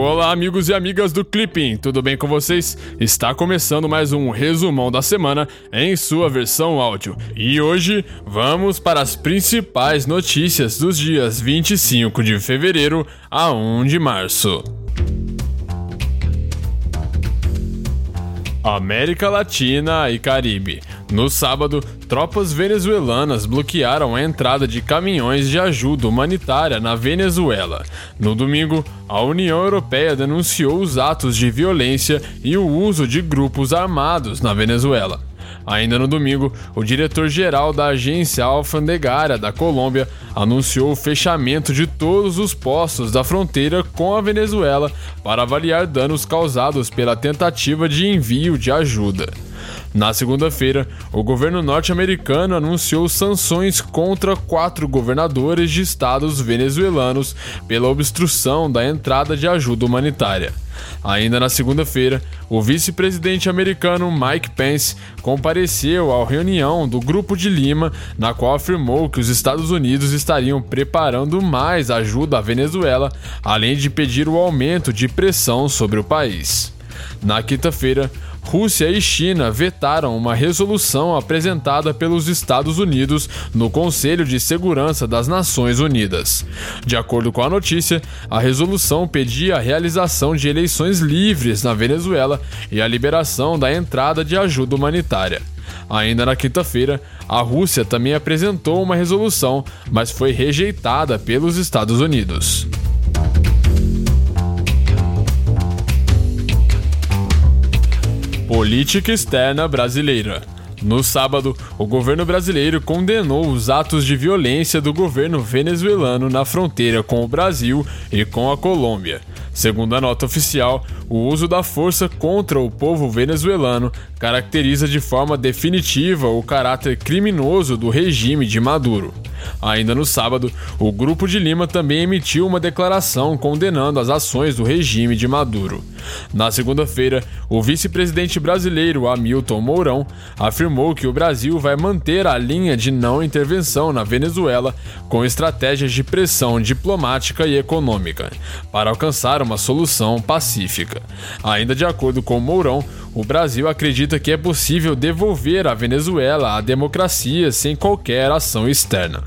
Olá, amigos e amigas do Clipping, tudo bem com vocês? Está começando mais um resumão da semana em sua versão áudio. E hoje vamos para as principais notícias dos dias 25 de fevereiro a 1 de março. América Latina e Caribe. No sábado, tropas venezuelanas bloquearam a entrada de caminhões de ajuda humanitária na Venezuela. No domingo, a União Europeia denunciou os atos de violência e o uso de grupos armados na Venezuela. Ainda no domingo, o diretor-geral da agência alfandegária da Colômbia anunciou o fechamento de todos os postos da fronteira com a Venezuela para avaliar danos causados pela tentativa de envio de ajuda. Na segunda-feira, o governo norte-americano anunciou sanções contra quatro governadores de estados venezuelanos pela obstrução da entrada de ajuda humanitária. Ainda na segunda-feira, o vice-presidente americano Mike Pence compareceu à reunião do Grupo de Lima, na qual afirmou que os Estados Unidos estariam preparando mais ajuda à Venezuela, além de pedir o aumento de pressão sobre o país. Na quinta-feira, Rússia e China vetaram uma resolução apresentada pelos Estados Unidos no Conselho de Segurança das Nações Unidas. De acordo com a notícia, a resolução pedia a realização de eleições livres na Venezuela e a liberação da entrada de ajuda humanitária. Ainda na quinta-feira, a Rússia também apresentou uma resolução, mas foi rejeitada pelos Estados Unidos. Política externa brasileira. No sábado, o governo brasileiro condenou os atos de violência do governo venezuelano na fronteira com o Brasil e com a Colômbia. Segundo a nota oficial, o uso da força contra o povo venezuelano caracteriza de forma definitiva o caráter criminoso do regime de Maduro. Ainda no sábado, o Grupo de Lima também emitiu uma declaração condenando as ações do regime de Maduro. Na segunda-feira, o vice-presidente brasileiro Hamilton Mourão afirmou que o Brasil vai manter a linha de não intervenção na Venezuela com estratégias de pressão diplomática e econômica, para alcançar uma solução pacífica. Ainda de acordo com Mourão, o Brasil acredita que é possível devolver a Venezuela à democracia sem qualquer ação externa.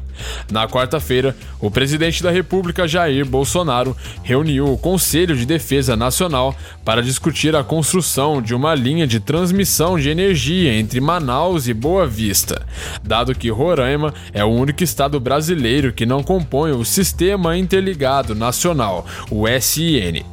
Na quarta-feira, o presidente da República Jair Bolsonaro reuniu o Conselho de Defesa Nacional para discutir a construção de uma linha de transmissão de energia entre Manaus e Boa Vista, dado que Roraima é o único estado brasileiro que não compõe o Sistema Interligado Nacional, o SIN.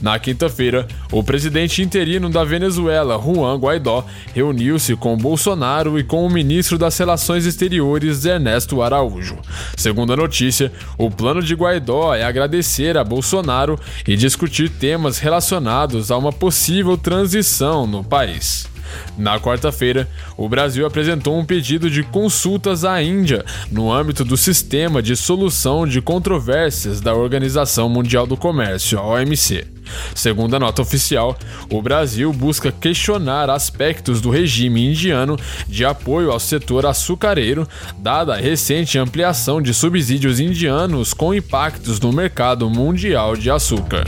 Na quinta-feira, o presidente interino da Venezuela, Juan Guaidó, reuniu-se com Bolsonaro e com o ministro das Relações Exteriores, Ernesto Araújo. Segundo a notícia, o plano de Guaidó é agradecer a Bolsonaro e discutir temas relacionados a uma possível transição no país. Na quarta-feira, o Brasil apresentou um pedido de consultas à Índia no âmbito do Sistema de Solução de Controvérsias da Organização Mundial do Comércio, a OMC. Segundo a nota oficial, o Brasil busca questionar aspectos do regime indiano de apoio ao setor açucareiro, dada a recente ampliação de subsídios indianos com impactos no mercado mundial de açúcar.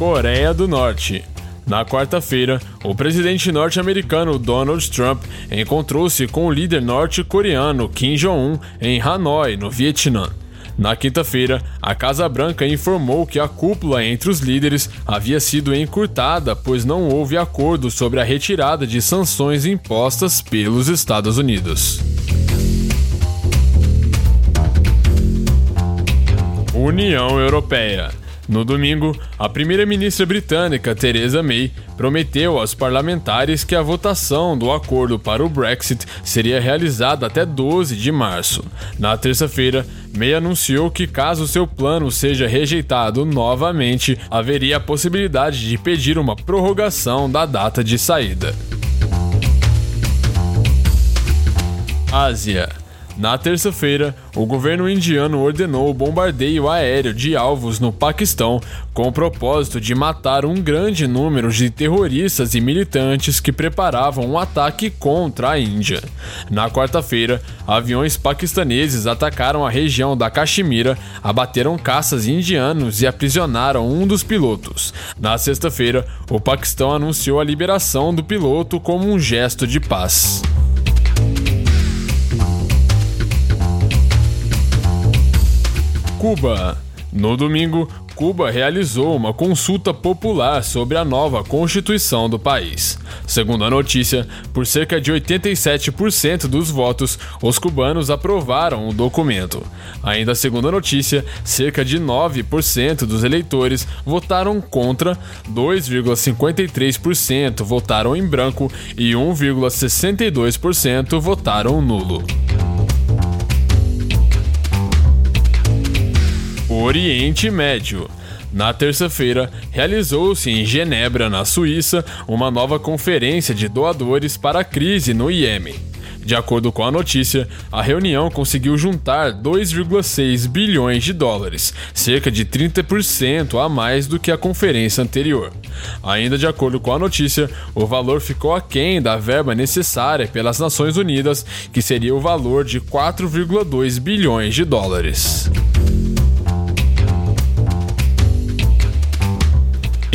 Coreia do Norte. Na quarta-feira, o presidente norte-americano Donald Trump encontrou-se com o líder norte-coreano Kim Jong-un em Hanoi, no Vietnã. Na quinta-feira, a Casa Branca informou que a cúpula entre os líderes havia sido encurtada, pois não houve acordo sobre a retirada de sanções impostas pelos Estados Unidos. União Europeia. No domingo, a primeira-ministra britânica Theresa May prometeu aos parlamentares que a votação do acordo para o Brexit seria realizada até 12 de março. Na terça-feira, May anunciou que, caso seu plano seja rejeitado novamente, haveria a possibilidade de pedir uma prorrogação da data de saída. Ásia. Na terça-feira, o governo indiano ordenou o bombardeio aéreo de alvos no Paquistão com o propósito de matar um grande número de terroristas e militantes que preparavam um ataque contra a Índia. Na quarta-feira, aviões paquistaneses atacaram a região da Caxemira, abateram caças indianos e aprisionaram um dos pilotos. Na sexta-feira, o Paquistão anunciou a liberação do piloto como um gesto de paz. Cuba. No domingo, Cuba realizou uma consulta popular sobre a nova Constituição do país. Segundo a notícia, por cerca de 87% dos votos, os cubanos aprovaram o documento. Ainda segundo a notícia, cerca de 9% dos eleitores votaram contra, 2,53% votaram em branco e 1,62% votaram nulo. Oriente Médio. Na terça-feira, realizou-se em Genebra, na Suíça, uma nova conferência de doadores para a crise no Iêmen. De acordo com a notícia, a reunião conseguiu juntar 2,6 bilhões de dólares, cerca de 30% a mais do que a conferência anterior. Ainda de acordo com a notícia, o valor ficou aquém da verba necessária pelas Nações Unidas, que seria o valor de 4,2 bilhões de dólares.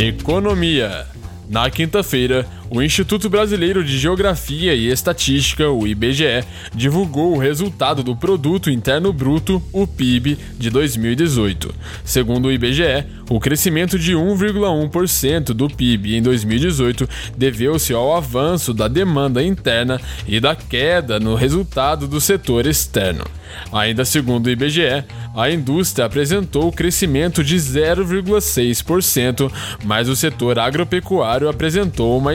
Economia. Na quinta-feira, o Instituto Brasileiro de Geografia e Estatística, o IBGE, divulgou o resultado do Produto Interno Bruto, o PIB, de 2018. Segundo o IBGE, o crescimento de 1,1% do PIB em 2018 deveu-se ao avanço da demanda interna e da queda no resultado do setor externo. Ainda segundo o IBGE, a indústria apresentou crescimento de 0,6%, mas o setor agropecuário apresentou uma